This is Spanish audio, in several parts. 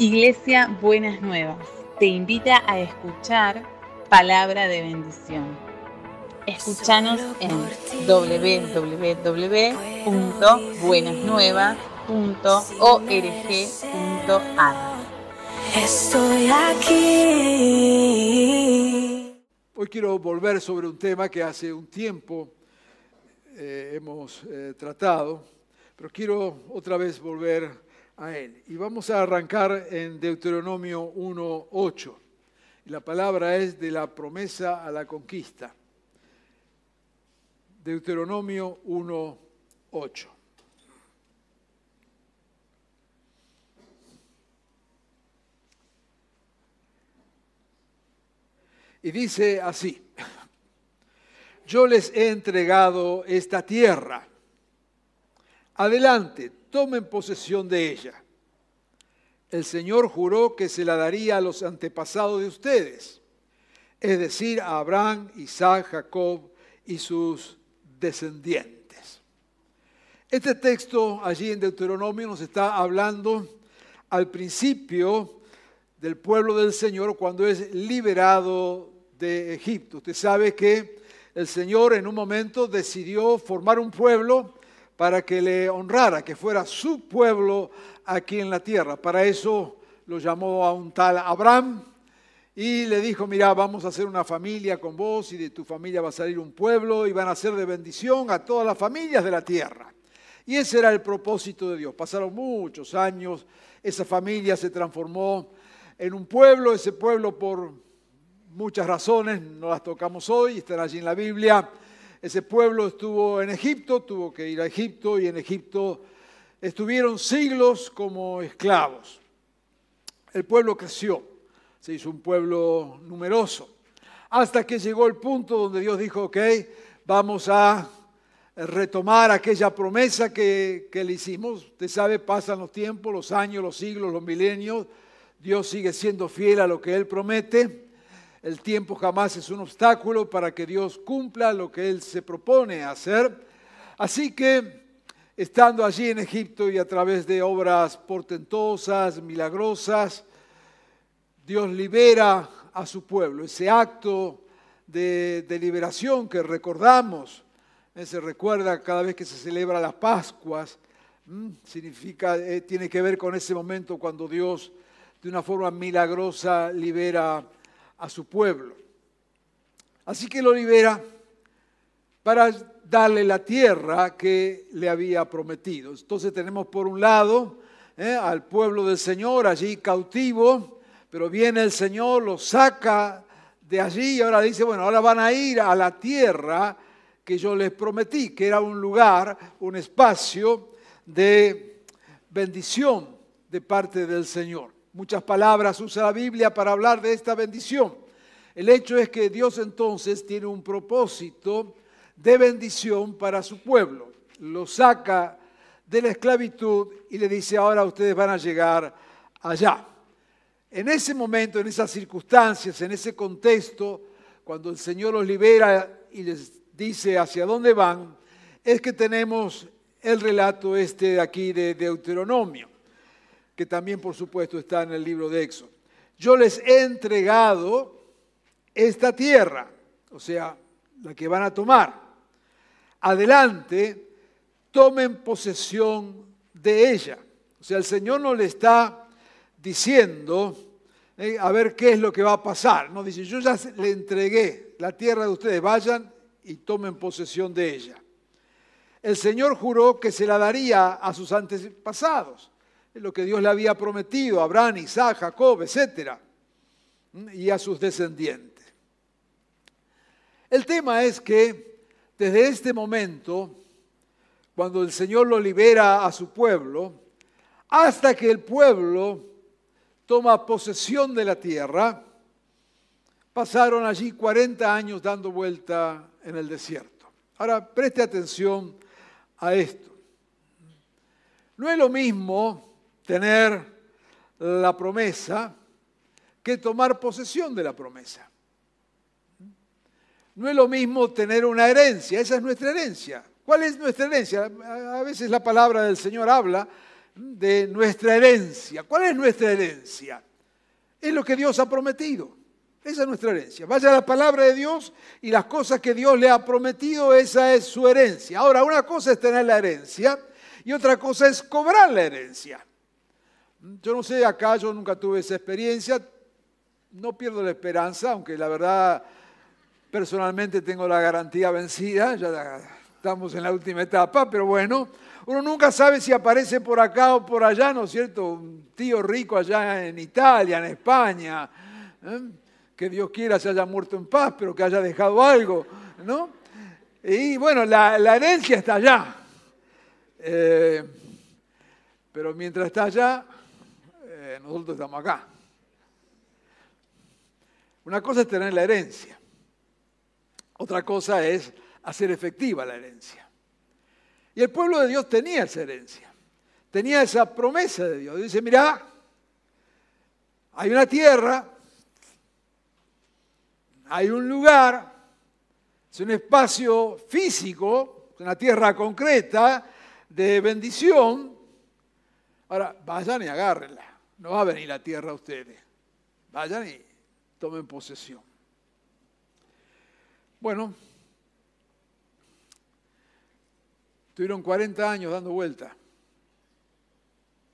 Iglesia Buenas Nuevas te invita a escuchar palabra de bendición. Escúchanos en www.buenasnuevas.org.ar. Estoy aquí. Hoy quiero volver sobre un tema que hace un tiempo eh, hemos eh, tratado, pero quiero otra vez volver Y vamos a arrancar en Deuteronomio 1.8. La palabra es de la promesa a la conquista. Deuteronomio 1.8. Y dice así, yo les he entregado esta tierra. Adelante, tomen posesión de ella. El Señor juró que se la daría a los antepasados de ustedes, es decir, a Abraham, Isaac, Jacob y sus descendientes. Este texto allí en Deuteronomio nos está hablando al principio del pueblo del Señor cuando es liberado de Egipto. Usted sabe que el Señor en un momento decidió formar un pueblo para que le honrara, que fuera su pueblo aquí en la tierra. Para eso lo llamó a un tal Abraham y le dijo, mira, vamos a hacer una familia con vos y de tu familia va a salir un pueblo y van a ser de bendición a todas las familias de la tierra. Y ese era el propósito de Dios. Pasaron muchos años, esa familia se transformó en un pueblo, ese pueblo por muchas razones, no las tocamos hoy, están allí en la Biblia, ese pueblo estuvo en Egipto, tuvo que ir a Egipto y en Egipto estuvieron siglos como esclavos. El pueblo creció, se hizo un pueblo numeroso, hasta que llegó el punto donde Dios dijo, ok, vamos a retomar aquella promesa que, le hicimos. Usted sabe, pasan los tiempos, los años, los siglos, los milenios, Dios sigue siendo fiel a lo que Él promete. El tiempo jamás es un obstáculo para que Dios cumpla lo que Él se propone hacer. Así que, estando allí en Egipto y a través de obras portentosas, milagrosas, Dios libera a su pueblo. Ese acto de, liberación que recordamos, eh, se recuerda cada vez que se celebra las Pascuas, significa, eh, tiene que ver con ese momento cuando Dios de una forma milagrosa libera a su pueblo. Así que lo libera para darle la tierra que le había prometido. Entonces tenemos por un lado eh, al pueblo del Señor allí cautivo, pero viene el Señor, lo saca de allí y ahora dice, bueno, ahora van a ir a la tierra que yo les prometí, que era un lugar, un espacio de bendición de parte del Señor. Muchas palabras usa la Biblia para hablar de esta bendición. El hecho es que Dios entonces tiene un propósito de bendición para su pueblo. Lo saca de la esclavitud y le dice, ahora ustedes van a llegar allá. En ese momento, en esas circunstancias, en ese contexto, cuando el Señor los libera y les dice hacia dónde van, es que tenemos el relato este de aquí de Deuteronomio que también por supuesto está en el libro de Éxodo. Yo les he entregado esta tierra, o sea, la que van a tomar. Adelante, tomen posesión de ella. O sea, el Señor no le está diciendo, eh, a ver qué es lo que va a pasar. No dice, yo ya le entregué la tierra de ustedes, vayan y tomen posesión de ella. El Señor juró que se la daría a sus antepasados lo que Dios le había prometido a Abraham, Isaac, Jacob, etc. Y a sus descendientes. El tema es que desde este momento, cuando el Señor lo libera a su pueblo, hasta que el pueblo toma posesión de la tierra, pasaron allí 40 años dando vuelta en el desierto. Ahora, preste atención a esto. No es lo mismo tener la promesa que tomar posesión de la promesa. No es lo mismo tener una herencia, esa es nuestra herencia. ¿Cuál es nuestra herencia? A veces la palabra del Señor habla de nuestra herencia. ¿Cuál es nuestra herencia? Es lo que Dios ha prometido. Esa es nuestra herencia. Vaya la palabra de Dios y las cosas que Dios le ha prometido, esa es su herencia. Ahora, una cosa es tener la herencia y otra cosa es cobrar la herencia. Yo no sé, acá yo nunca tuve esa experiencia, no pierdo la esperanza, aunque la verdad personalmente tengo la garantía vencida, ya estamos en la última etapa, pero bueno, uno nunca sabe si aparece por acá o por allá, ¿no es cierto? Un tío rico allá en Italia, en España, ¿eh? que Dios quiera se haya muerto en paz, pero que haya dejado algo, ¿no? Y bueno, la, herencia está allá. Eh, pero mientras está allá, eh, nosotros estamos acá. Una cosa es tener la herencia, otra cosa es hacer efectiva la herencia. Y el pueblo de Dios tenía esa herencia, tenía esa promesa de Dios. Dice, mira, hay una tierra hay un lugar, es un espacio físico, una tierra concreta de bendición. Ahora, vayan y agárrenla. No va a venir la tierra a ustedes. Vayan y tomen posesión. Bueno, tuvieron 40 años dando vuelta.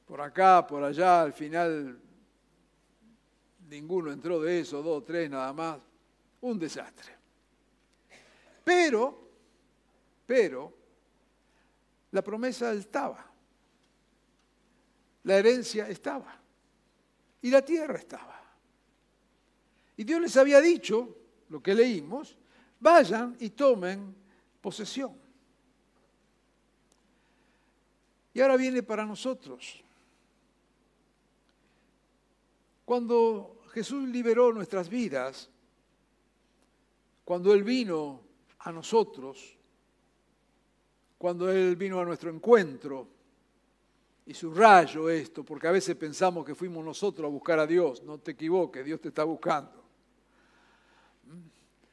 Por acá, por allá, al final ninguno entró de eso, dos, tres nada más un desastre. Pero, pero, la promesa estaba, la herencia estaba y la tierra estaba. Y Dios les había dicho, lo que leímos, vayan y tomen posesión. Y ahora viene para nosotros. Cuando Jesús liberó nuestras vidas, cuando Él vino a nosotros, cuando Él vino a nuestro encuentro, y subrayo esto, porque a veces pensamos que fuimos nosotros a buscar a Dios, no te equivoques, Dios te está buscando.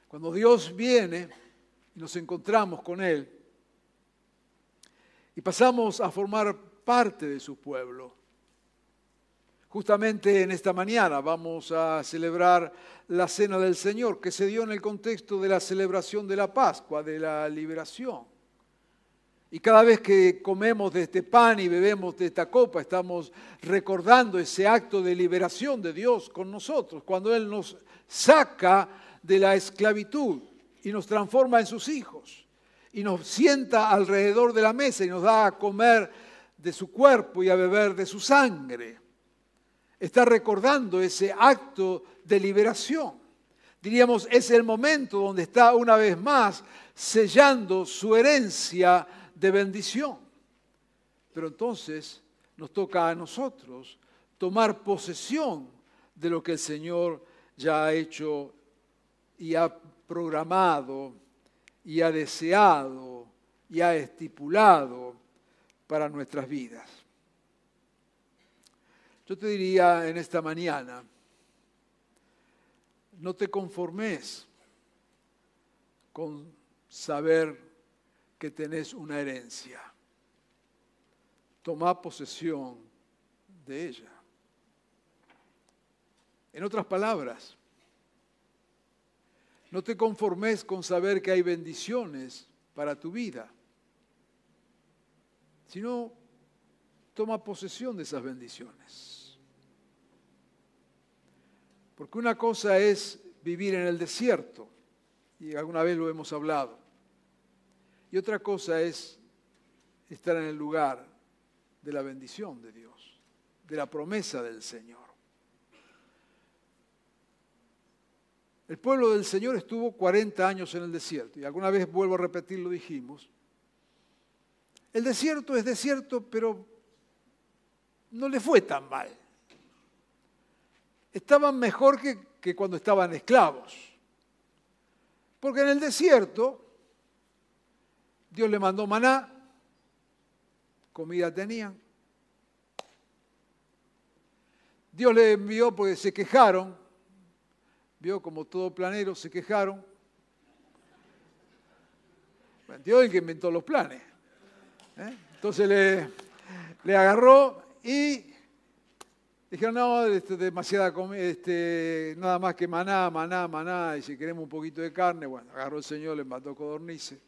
Cuando Dios viene y nos encontramos con Él y pasamos a formar parte de su pueblo, Justamente en esta mañana vamos a celebrar la Cena del Señor, que se dio en el contexto de la celebración de la Pascua, de la liberación. Y cada vez que comemos de este pan y bebemos de esta copa, estamos recordando ese acto de liberación de Dios con nosotros, cuando Él nos saca de la esclavitud y nos transforma en sus hijos, y nos sienta alrededor de la mesa y nos da a comer de su cuerpo y a beber de su sangre está recordando ese acto de liberación. Diríamos, es el momento donde está una vez más sellando su herencia de bendición. Pero entonces nos toca a nosotros tomar posesión de lo que el Señor ya ha hecho y ha programado y ha deseado y ha estipulado para nuestras vidas. Yo te diría en esta mañana, no te conformes con saber que tenés una herencia. Toma posesión de ella. En otras palabras, no te conformes con saber que hay bendiciones para tu vida, sino toma posesión de esas bendiciones. Porque una cosa es vivir en el desierto, y alguna vez lo hemos hablado, y otra cosa es estar en el lugar de la bendición de Dios, de la promesa del Señor. El pueblo del Señor estuvo 40 años en el desierto, y alguna vez vuelvo a repetir, lo dijimos. El desierto es desierto, pero no le fue tan mal estaban mejor que, cuando estaban esclavos. Porque en el desierto Dios le mandó maná, comida tenían. Dios le envió porque se quejaron, vio como todo planero, se quejaron. Dios es el que inventó los planes. ¿eh? Entonces le, le agarró y dijeron, no, esto es demasiada este, nada más que maná, maná, maná, y si queremos un poquito de carne, bueno, agarró el Señor, le mató codornices.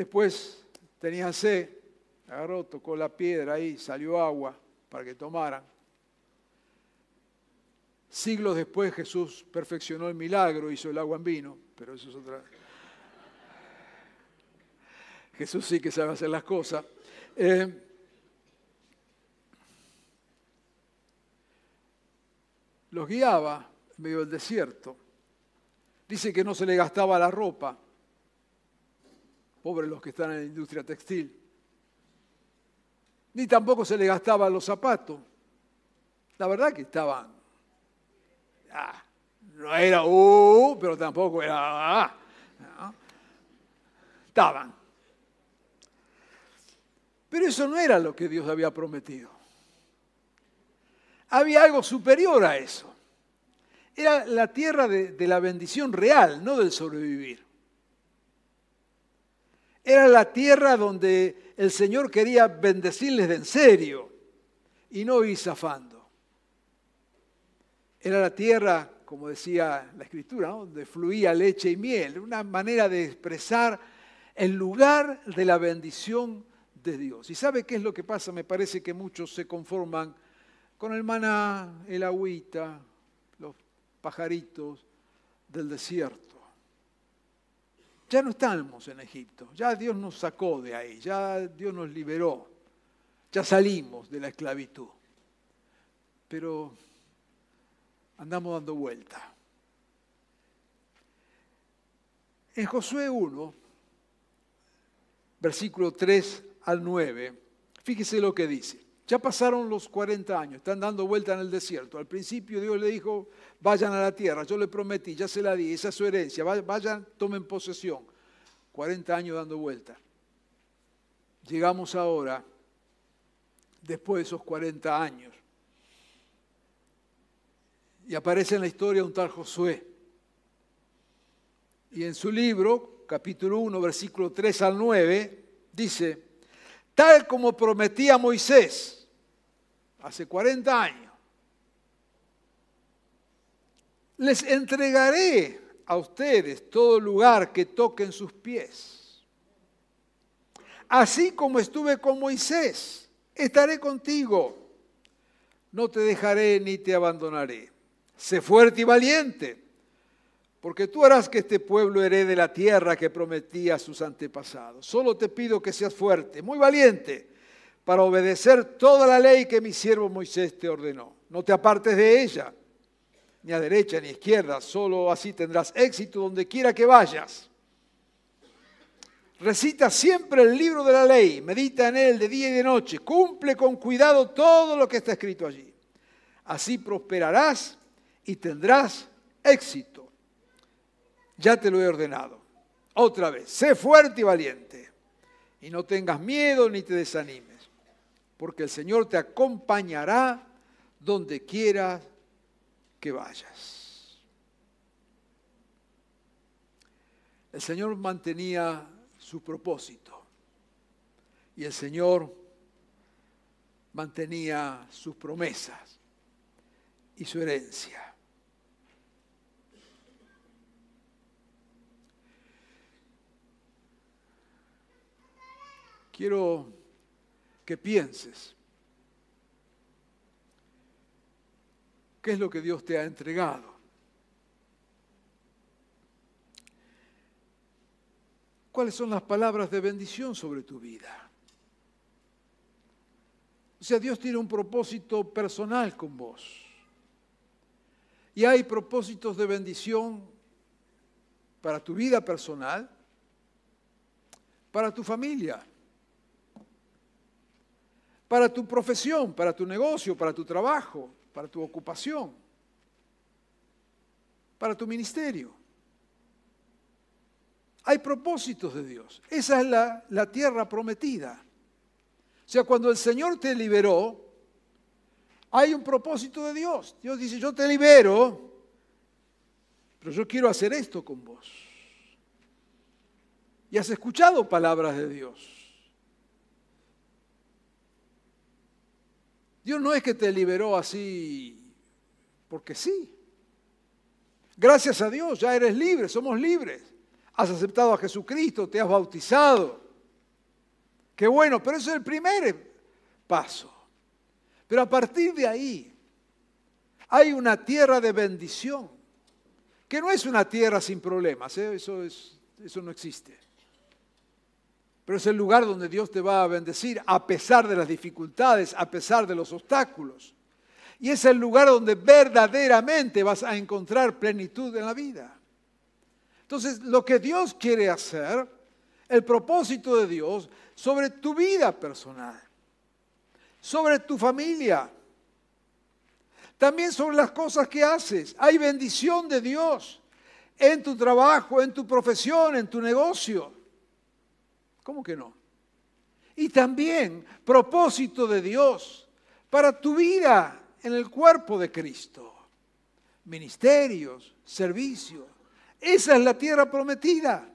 Después tenía sed, agarró, tocó la piedra ahí, salió agua para que tomaran. Siglos después Jesús perfeccionó el milagro, hizo el agua en vino, pero eso es otra. Jesús sí que sabe hacer las cosas. Eh, los guiaba en medio del desierto. Dice que no se le gastaba la ropa. Pobres los que están en la industria textil. Ni tampoco se le gastaban los zapatos. La verdad que estaban Ah, no era uh, pero tampoco era ah, Estaban. Pero eso no era lo que Dios había prometido. Había algo superior a eso. Era la tierra de, de la bendición real, no del sobrevivir. Era la tierra donde el Señor quería bendecirles de en serio y no ir zafando. Era la tierra, como decía la escritura, donde fluía leche y miel, una manera de expresar el lugar de la bendición de Dios. ¿Y sabe qué es lo que pasa? Me parece que muchos se conforman con el maná, el agüita, los pajaritos del desierto. Ya no estamos en Egipto, ya Dios nos sacó de ahí, ya Dios nos liberó, ya salimos de la esclavitud. Pero andamos dando vuelta. En Josué 1, versículo 3 al 9, fíjese lo que dice. Ya pasaron los 40 años, están dando vuelta en el desierto. Al principio Dios le dijo, vayan a la tierra, yo le prometí, ya se la di, esa es su herencia, vayan, tomen posesión. 40 años dando vuelta. Llegamos ahora, después de esos 40 años, y aparece en la historia un tal Josué. Y en su libro, capítulo 1, versículo 3 al 9, dice, tal como prometía Moisés hace 40 años, les entregaré a ustedes todo lugar que toquen sus pies. Así como estuve con Moisés, estaré contigo. No te dejaré ni te abandonaré. Sé fuerte y valiente, porque tú harás que este pueblo herede la tierra que prometí a sus antepasados. Solo te pido que seas fuerte, muy valiente, para obedecer toda la ley que mi siervo Moisés te ordenó. No te apartes de ella, ni a derecha ni a izquierda, solo así tendrás éxito donde quiera que vayas. Recita siempre el libro de la ley, medita en él de día y de noche, cumple con cuidado todo lo que está escrito allí. Así prosperarás y tendrás éxito. Ya te lo he ordenado. Otra vez, sé fuerte y valiente y no tengas miedo ni te desanimes, porque el Señor te acompañará donde quieras que vayas. El Señor mantenía su propósito y el Señor mantenía sus promesas y su herencia. quiero que pienses qué es lo que Dios te ha entregado. ¿Cuáles son las palabras de bendición sobre tu vida? O sea, Dios tiene un propósito personal con vos. Y hay propósitos de bendición para tu vida personal, para tu familia, para tu profesión, para tu negocio, para tu trabajo, para tu ocupación, para tu ministerio. Hay propósitos de Dios. Esa es la, la tierra prometida. O sea, cuando el Señor te liberó, hay un propósito de Dios. Dios dice, yo te libero, pero yo quiero hacer esto con vos. Y has escuchado palabras de Dios. Dios no es que te liberó así porque sí. Gracias a Dios, ya eres libre, somos libres. Has aceptado a Jesucristo, te has bautizado. Qué bueno, pero eso es el primer paso. Pero a partir de ahí hay una tierra de bendición, que no es una tierra sin problemas, ¿eh? eso, es, eso no existe. Pero es el lugar donde Dios te va a bendecir a pesar de las dificultades, a pesar de los obstáculos. Y es el lugar donde verdaderamente vas a encontrar plenitud en la vida. Entonces, lo que Dios quiere hacer, el propósito de Dios sobre tu vida personal, sobre tu familia, también sobre las cosas que haces. Hay bendición de Dios en tu trabajo, en tu profesión, en tu negocio. ¿Cómo que no? Y también propósito de Dios para tu vida en el cuerpo de Cristo. Ministerios, servicios. Esa es la tierra prometida.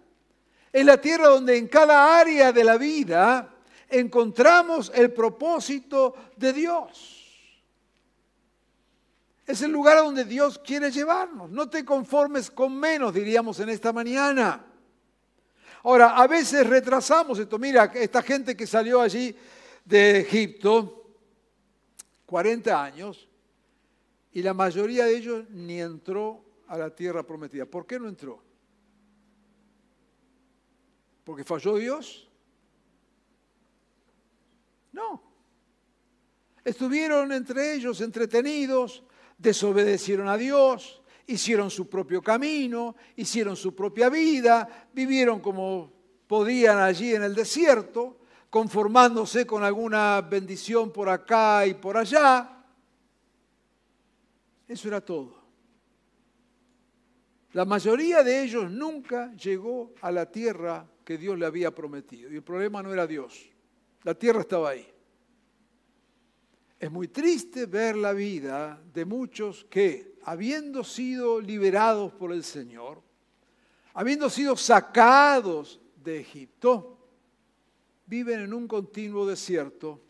Es la tierra donde en cada área de la vida encontramos el propósito de Dios. Es el lugar donde Dios quiere llevarnos. No te conformes con menos, diríamos en esta mañana. Ahora, a veces retrasamos esto. Mira, esta gente que salió allí de Egipto, 40 años y la mayoría de ellos ni entró a la tierra prometida. ¿Por qué no entró? ¿Porque falló Dios? No. Estuvieron entre ellos entretenidos, desobedecieron a Dios, hicieron su propio camino, hicieron su propia vida, vivieron como podían allí en el desierto, conformándose con alguna bendición por acá y por allá. Eso era todo. La mayoría de ellos nunca llegó a la tierra que Dios le había prometido. Y el problema no era Dios. La tierra estaba ahí. Es muy triste ver la vida de muchos que, habiendo sido liberados por el Señor, habiendo sido sacados de Egipto, viven en un continuo desierto,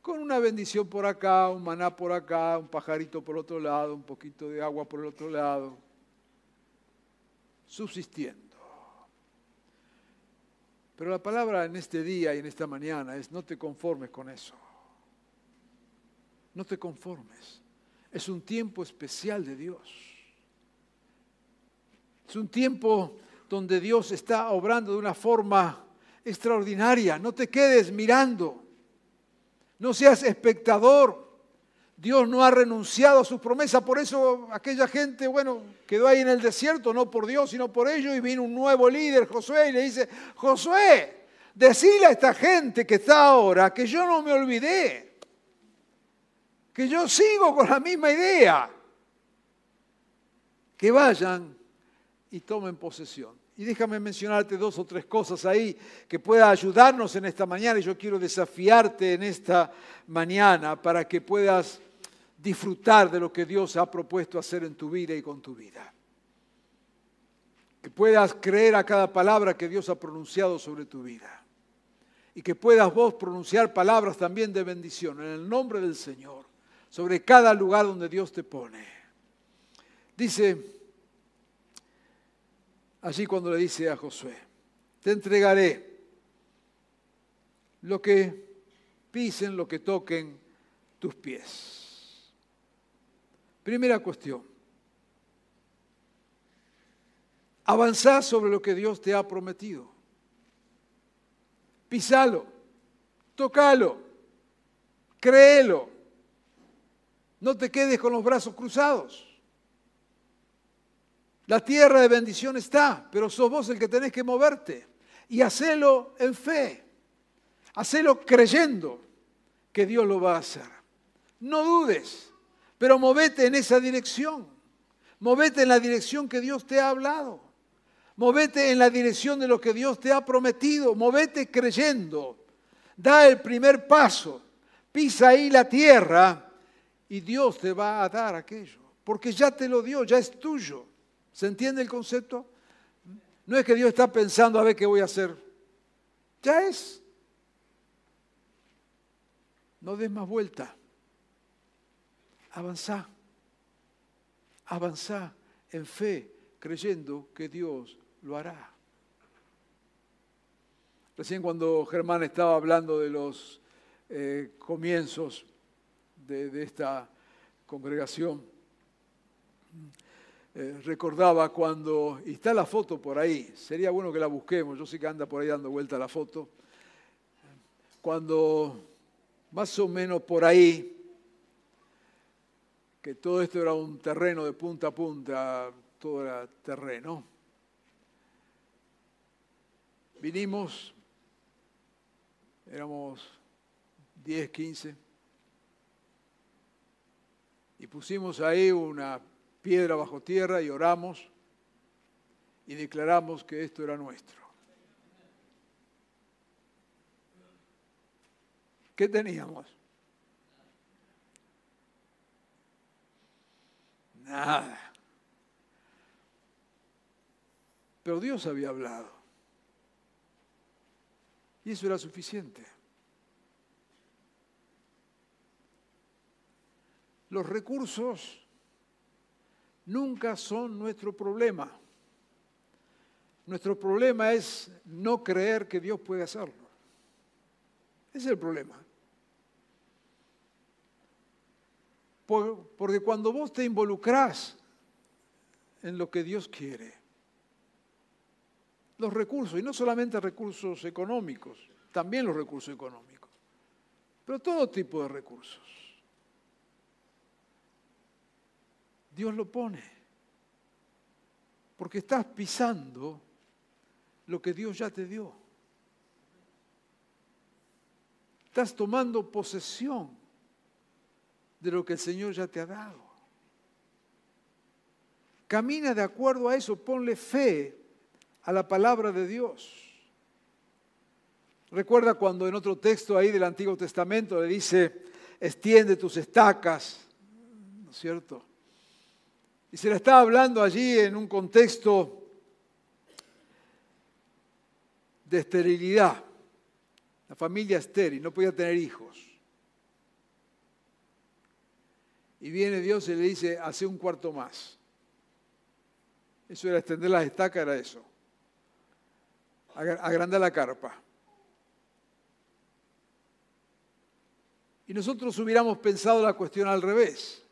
con una bendición por acá, un maná por acá, un pajarito por otro lado, un poquito de agua por el otro lado, subsistiendo. Pero la palabra en este día y en esta mañana es no te conformes con eso. No te conformes. Es un tiempo especial de Dios. Es un tiempo donde Dios está obrando de una forma extraordinaria. No te quedes mirando. No seas espectador. Dios no ha renunciado a su promesa, por eso aquella gente, bueno, quedó ahí en el desierto, no por Dios, sino por ellos, y vino un nuevo líder, Josué, y le dice, Josué, decile a esta gente que está ahora que yo no me olvidé, que yo sigo con la misma idea, que vayan y tomen posesión. Y déjame mencionarte dos o tres cosas ahí que pueda ayudarnos en esta mañana. Y yo quiero desafiarte en esta mañana para que puedas disfrutar de lo que Dios ha propuesto hacer en tu vida y con tu vida. Que puedas creer a cada palabra que Dios ha pronunciado sobre tu vida. Y que puedas vos pronunciar palabras también de bendición en el nombre del Señor sobre cada lugar donde Dios te pone. Dice allí cuando le dice a Josué, te entregaré lo que pisen, lo que toquen tus pies. Primera cuestión. Avanzar sobre lo que Dios te ha prometido. Pisalo, tocalo, créelo. No te quedes con los brazos cruzados. La tierra de bendición está, pero sos vos el que tenés que moverte y hacelo en fe. Hacelo creyendo que Dios lo va a hacer. No dudes, pero movete en esa dirección. Movete en la dirección que Dios te ha hablado. Movete en la dirección de lo que Dios te ha prometido. Movete creyendo. Da el primer paso. Pisa ahí la tierra y Dios te va a dar aquello. Porque ya te lo dio, ya es tuyo. ¿Se entiende el concepto? No es que Dios está pensando a ver qué voy a hacer. Ya es. No des más vuelta. Avanzá. Avanzá en fe, creyendo que Dios lo hará. Recién cuando Germán estaba hablando de los eh, comienzos de, esta congregación, eh, recordaba cuando, y está la foto por ahí, sería bueno que la busquemos, yo sé que anda por ahí dando vuelta la foto, cuando más o menos por ahí, que todo esto era un terreno de punta a punta, todo era terreno, vinimos éramos 10, 15, y pusimos ahí una piedra bajo tierra y oramos y declaramos que esto era nuestro. ¿Qué teníamos? Nada. Pero Dios había hablado. Y eso era suficiente. Los recursos nunca son nuestro problema. Nuestro problema es no creer que Dios puede hacerlo. Ese es el problema. porque cuando vos te involucrás en lo que Dios quiere, los recursos, y no solamente recursos económicos, también los recursos económicos, pero todo tipo de recursos. Dios lo pone, porque estás pisando lo que Dios ya te dio. Estás tomando posesión de lo que el Señor ya te ha dado. Camina de acuerdo a eso, ponle fe a la palabra de Dios. Recuerda cuando en otro texto ahí del Antiguo Testamento le dice, extiende tus estacas, ¿no es cierto? Y se le está hablando allí en un contexto de esterilidad. La familia estéril, no podía tener hijos. Y viene Dios y le dice, hace un cuarto más. Eso era extender las estacas, era eso agranda la carpa. Y nosotros hubiéramos pensado la cuestión al revés.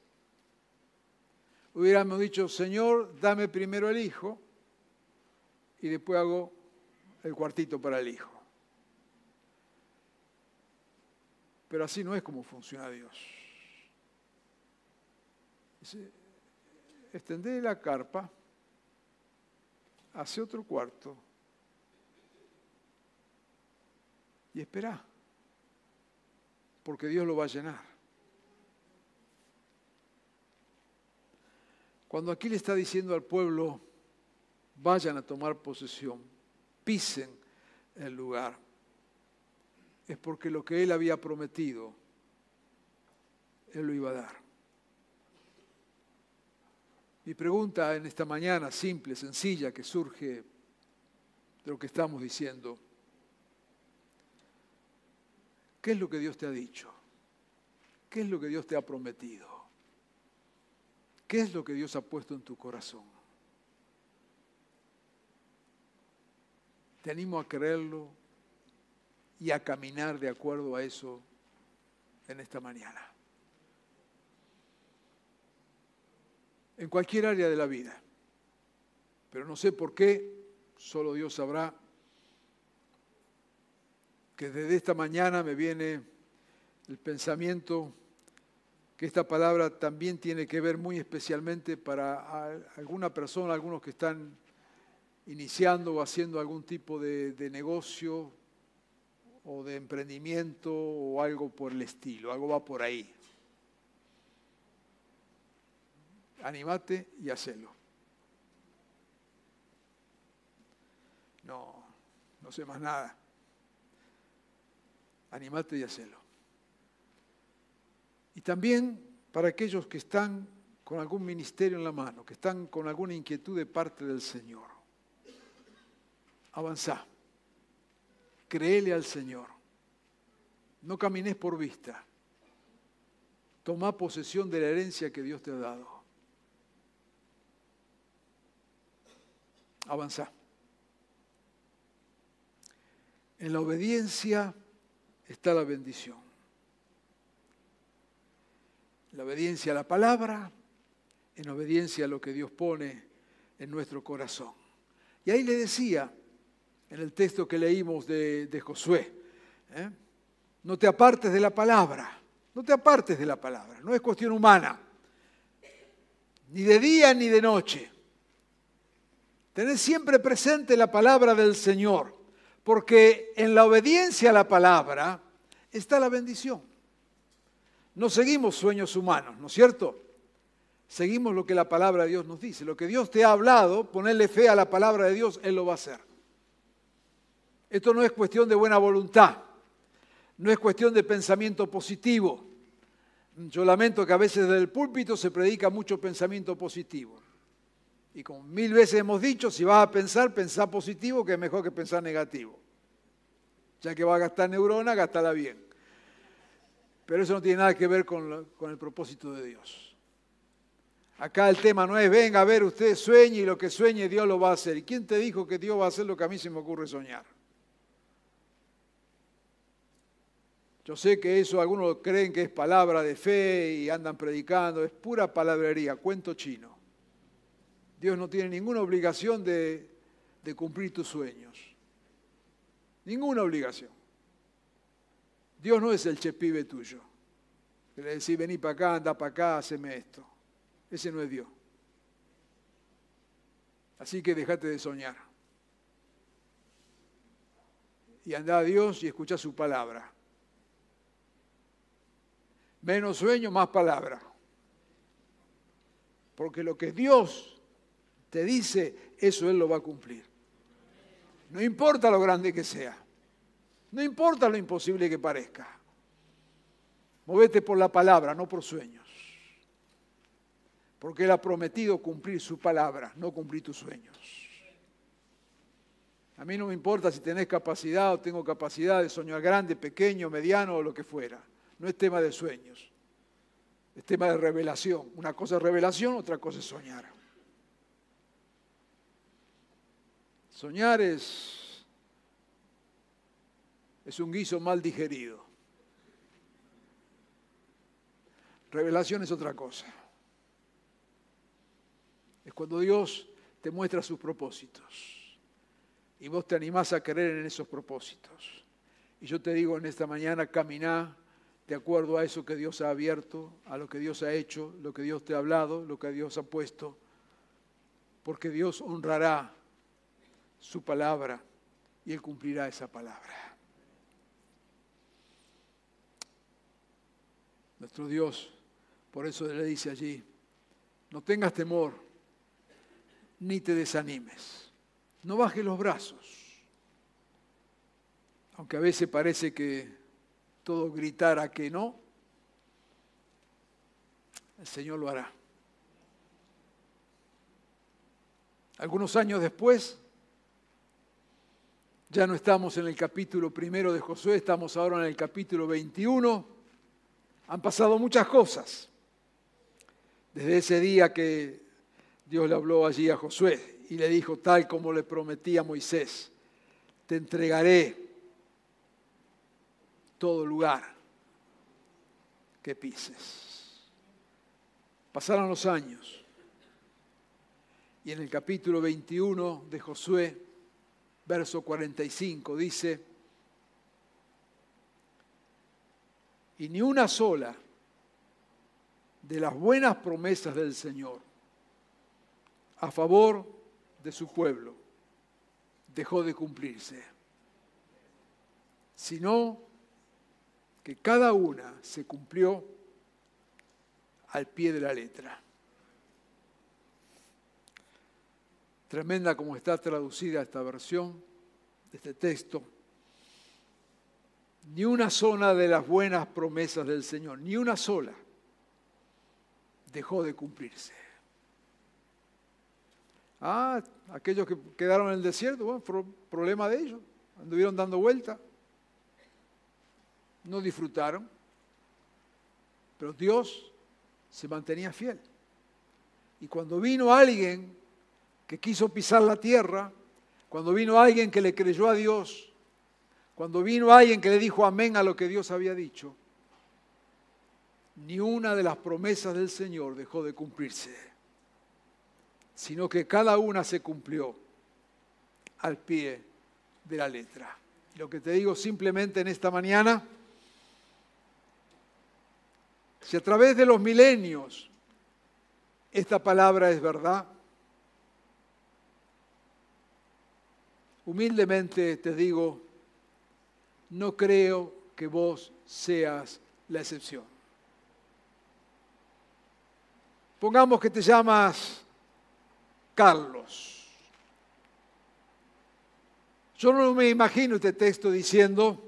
Hubiéramos dicho, Señor, dame primero el hijo y después hago el cuartito para el hijo. Pero así no es como funciona Dios. Extender la carpa, hace otro cuarto y espera, porque Dios lo va a llenar. Cuando aquí le está diciendo al pueblo, vayan a tomar posesión, pisen el lugar, es porque lo que él había prometido, él lo iba a dar. Mi pregunta en esta mañana, simple, sencilla, que surge de lo que estamos diciendo, ¿Qué es lo que Dios te ha dicho? ¿Qué es lo que Dios te ha prometido? ¿Qué es lo que Dios ha puesto en tu corazón? Te animo a creerlo y a caminar de acuerdo a eso en esta mañana. En cualquier área de la vida. Pero no sé por qué, solo Dios sabrá que desde esta mañana me viene el pensamiento esta palabra también tiene que ver muy especialmente para alguna persona, algunos que están iniciando o haciendo algún tipo de, de negocio o de emprendimiento o algo por el estilo, algo va por ahí. Animate y hacelo. No, no sé más nada animate y hacelo. Y también para aquellos que están con algún ministerio en la mano, que están con alguna inquietud de parte del Señor. Avanzá, créele al Señor. No camines por vista, Toma posesión de la herencia que Dios te ha dado. Avanza. En la obediencia está la bendición. La obediencia a la palabra, en obediencia a lo que Dios pone en nuestro corazón. Y ahí le decía, en el texto que leímos de, Josué, ¿eh? no te apartes de la palabra, no te apartes de la palabra, no es cuestión humana, ni de día ni de noche. Tened siempre presente la palabra del Señor, porque en la obediencia a la palabra está la bendición. No seguimos sueños humanos, ¿no es cierto? Seguimos lo que la palabra de Dios nos dice. Lo que Dios te ha hablado, ponerle fe a la palabra de Dios, Él lo va a hacer. Esto no es cuestión de buena voluntad, no es cuestión de pensamiento positivo. Yo lamento que a veces desde el púlpito se predica mucho pensamiento positivo. Y como mil veces hemos dicho, si vas a pensar, pensar positivo, que es mejor que pensar negativo. Ya que vas a gastar neurona, gastala bien. Pero eso no tiene nada que ver con, el propósito de Dios. Acá el tema no es, venga a ver, usted sueñe y lo que sueñe Dios lo va a hacer. ¿Y quién te dijo que Dios va a hacer lo que a mí se me ocurre soñar? Yo sé que eso algunos creen que es palabra de fe y andan predicando, es pura palabrería, cuento chino. Dios no tiene ninguna obligación de, cumplir tus sueños. Ninguna obligación. Dios no es el chepibe tuyo. Que le decís, vení para acá, anda para acá, haceme esto. Ese no es Dios. Así que déjate de soñar. Y anda a Dios y escucha su palabra. Menos sueño, más palabra. Porque lo que Dios te dice, eso Él lo va a cumplir. No importa lo grande que sea. No importa lo imposible que parezca. Movete por la palabra, no por sueños. Porque Él ha prometido cumplir su palabra, no cumplir tus sueños. A mí no me importa si tenés capacidad o tengo capacidad de soñar grande, pequeño, mediano o lo que fuera. No es tema de sueños, es tema de revelación. Una cosa es revelación, otra cosa es soñar. Soñar es, es un guiso mal digerido. Revelación es otra cosa. Es cuando Dios te muestra sus propósitos y vos te animás a creer en esos propósitos. Y yo te digo en esta mañana, caminá de acuerdo a eso que Dios ha abierto, a lo que Dios ha hecho, lo que Dios te ha hablado, lo que Dios ha puesto, porque Dios honrará su palabra y Él cumplirá esa palabra. Nuestro Dios, por eso le dice allí, no tengas temor, ni te desanimes, no bajes los brazos, aunque a veces parece que todo gritara que no, el Señor lo hará. Algunos años después, ya no estamos en el capítulo primero de Josué, estamos ahora en el capítulo 21. Han pasado muchas cosas. Desde ese día que Dios le habló allí a Josué y le dijo, tal como le prometí a Moisés, te entregaré todo lugar que pises. Pasaron los años y en el capítulo 21 de Josué, verso 45, dice, y ni una sola de las buenas promesas del Señor a favor de su pueblo dejó de cumplirse, sino que cada una se cumplió al pie de la letra. Tremenda como está traducida esta versión este texto. Ni una sola de las buenas promesas del Señor, ni una sola, dejó de cumplirse. Ah, aquellos que quedaron en el desierto, bueno, problema de ellos, anduvieron dando vuelta no disfrutaron, Pero Dios se mantenía fiel. Y cuando vino alguien que quiso pisar la tierra, cuando vino alguien que le creyó a Dios, cuando vino alguien que le dijo amén a lo que Dios había dicho, ni una de las promesas del Señor dejó de cumplirse, sino que cada una se cumplió al pie de la letra. Lo que te digo simplemente en esta mañana, si a través de los milenios esta palabra es verdad, humildemente te digo, no creo que vos seas la excepción. Pongamos que te llamas Carlos. Yo no me imagino este texto diciendo,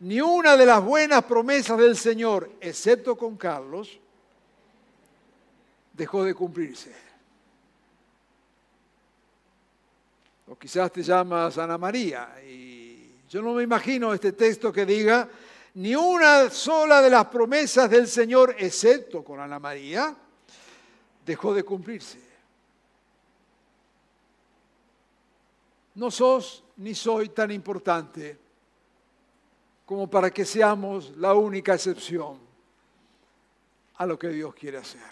ni una de las buenas promesas del Señor, excepto con Carlos, dejó de cumplirse. O quizás te llamas Ana María y yo no me imagino este texto que diga, ni una sola de las promesas del Señor, excepto con Ana María, dejó de cumplirse. No sos ni soy tan importante como para que seamos la única excepción a lo que Dios quiere hacer.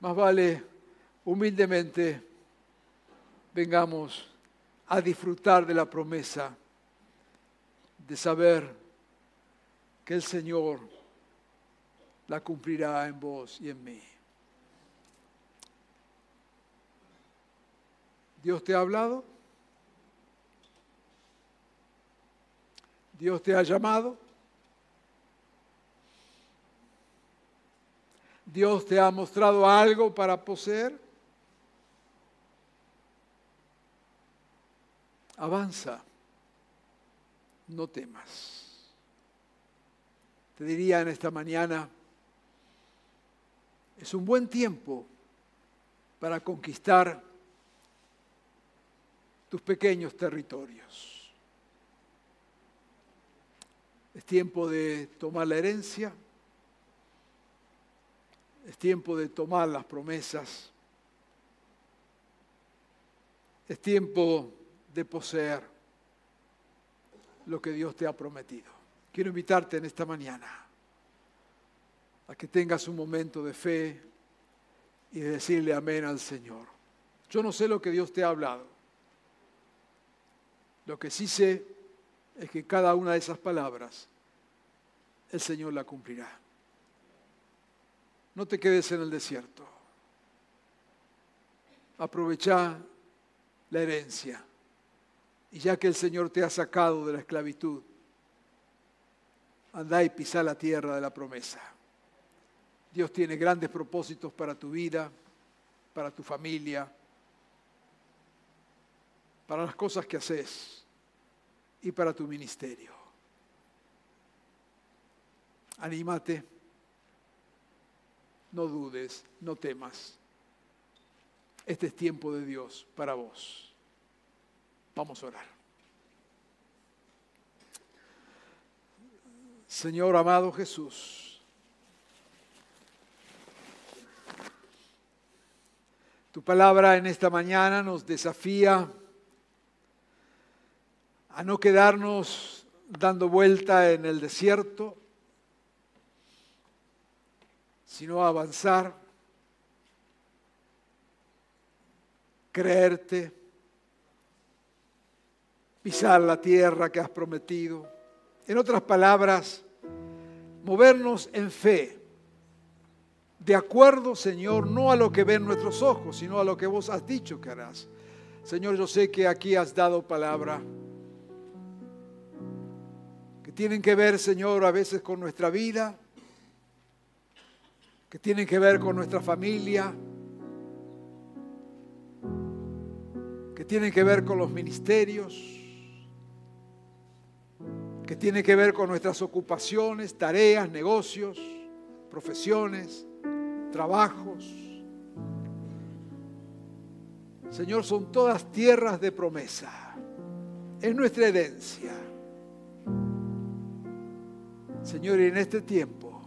Más vale humildemente vengamos a disfrutar de la promesa de saber que el Señor la cumplirá en vos y en mí. ¿Dios te ha hablado? ¿Dios te ha llamado? ¿Dios te ha mostrado algo para poseer? Avanza, no temas. Te diría en esta mañana, es un buen tiempo para conquistar tus pequeños territorios. Es tiempo de tomar la herencia, es tiempo de tomar las promesas, es tiempo de poseer lo que Dios te ha prometido. Quiero invitarte en esta mañana a que tengas un momento de fe y de decirle amén al Señor. Yo no sé lo que Dios te ha hablado. Lo que sí sé es que cada una de esas palabras el Señor la cumplirá. No te quedes en el desierto. Aprovecha la herencia. Y ya que el Señor te ha sacado de la esclavitud, anda y pisa la tierra de la promesa. Dios tiene grandes propósitos para tu vida, para tu familia, para las cosas que haces y para tu ministerio. Anímate, no dudes, no temas. Este es tiempo de Dios para vos. Vamos a orar. Señor amado Jesús, Tu palabra en esta mañana nos desafía a no quedarnos dando vuelta en el desierto, sino a avanzar, creerte, pisar la tierra que has prometido. En otras palabras, movernos en fe de acuerdo, Señor, no a lo que ven nuestros ojos, sino a lo que vos has dicho que harás. Señor, yo sé que aquí has dado palabra que tienen que ver, Señor, a veces con nuestra vida, que tienen que ver con nuestra familia, que tienen que ver con los ministerios, que tienen que ver con nuestras ocupaciones, tareas, negocios, profesiones trabajos. Señor, son todas tierras de promesa. Es nuestra herencia. Señor, y en este tiempo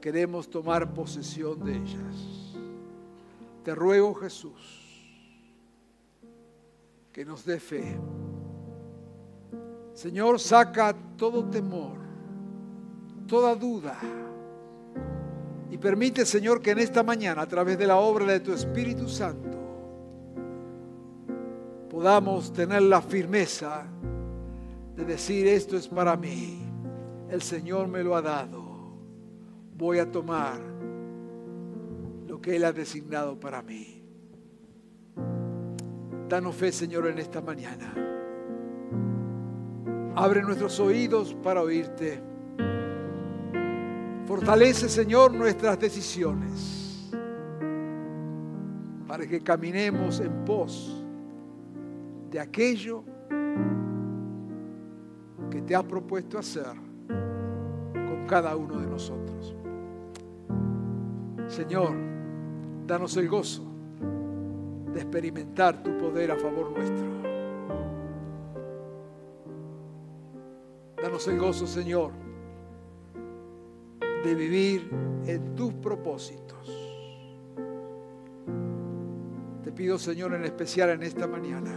queremos tomar posesión de ellas. Te ruego, Jesús, que nos dé fe. Señor, saca todo temor, toda duda. Y permite, Señor, que en esta mañana, a través de la obra de tu Espíritu Santo, podamos tener la firmeza de decir, esto es para mí, el Señor me lo ha dado, voy a tomar lo que Él ha designado para mí. Danos fe, Señor, en esta mañana. Abre nuestros oídos para oírte. Fortalece, Señor, nuestras decisiones para que caminemos en pos de aquello que te has propuesto hacer con cada uno de nosotros. Señor, danos el gozo de experimentar tu poder a favor nuestro. Danos el gozo, Señor, de vivir en tus propósitos. Te pido, Señor, en especial en esta mañana,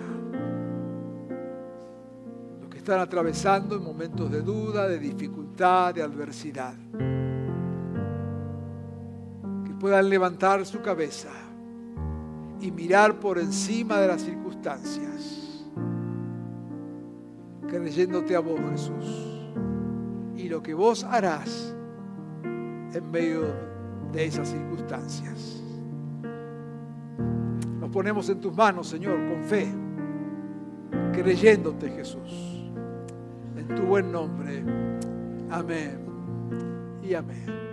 los que están atravesando en momentos de duda, de dificultad, de adversidad, que puedan levantar su cabeza y mirar por encima de las circunstancias, creyéndote a vos, Jesús, y lo que vos harás en medio de esas circunstancias. Nos ponemos en tus manos, Señor, con fe, creyéndote, Jesús, en tu buen nombre. Amén y amén.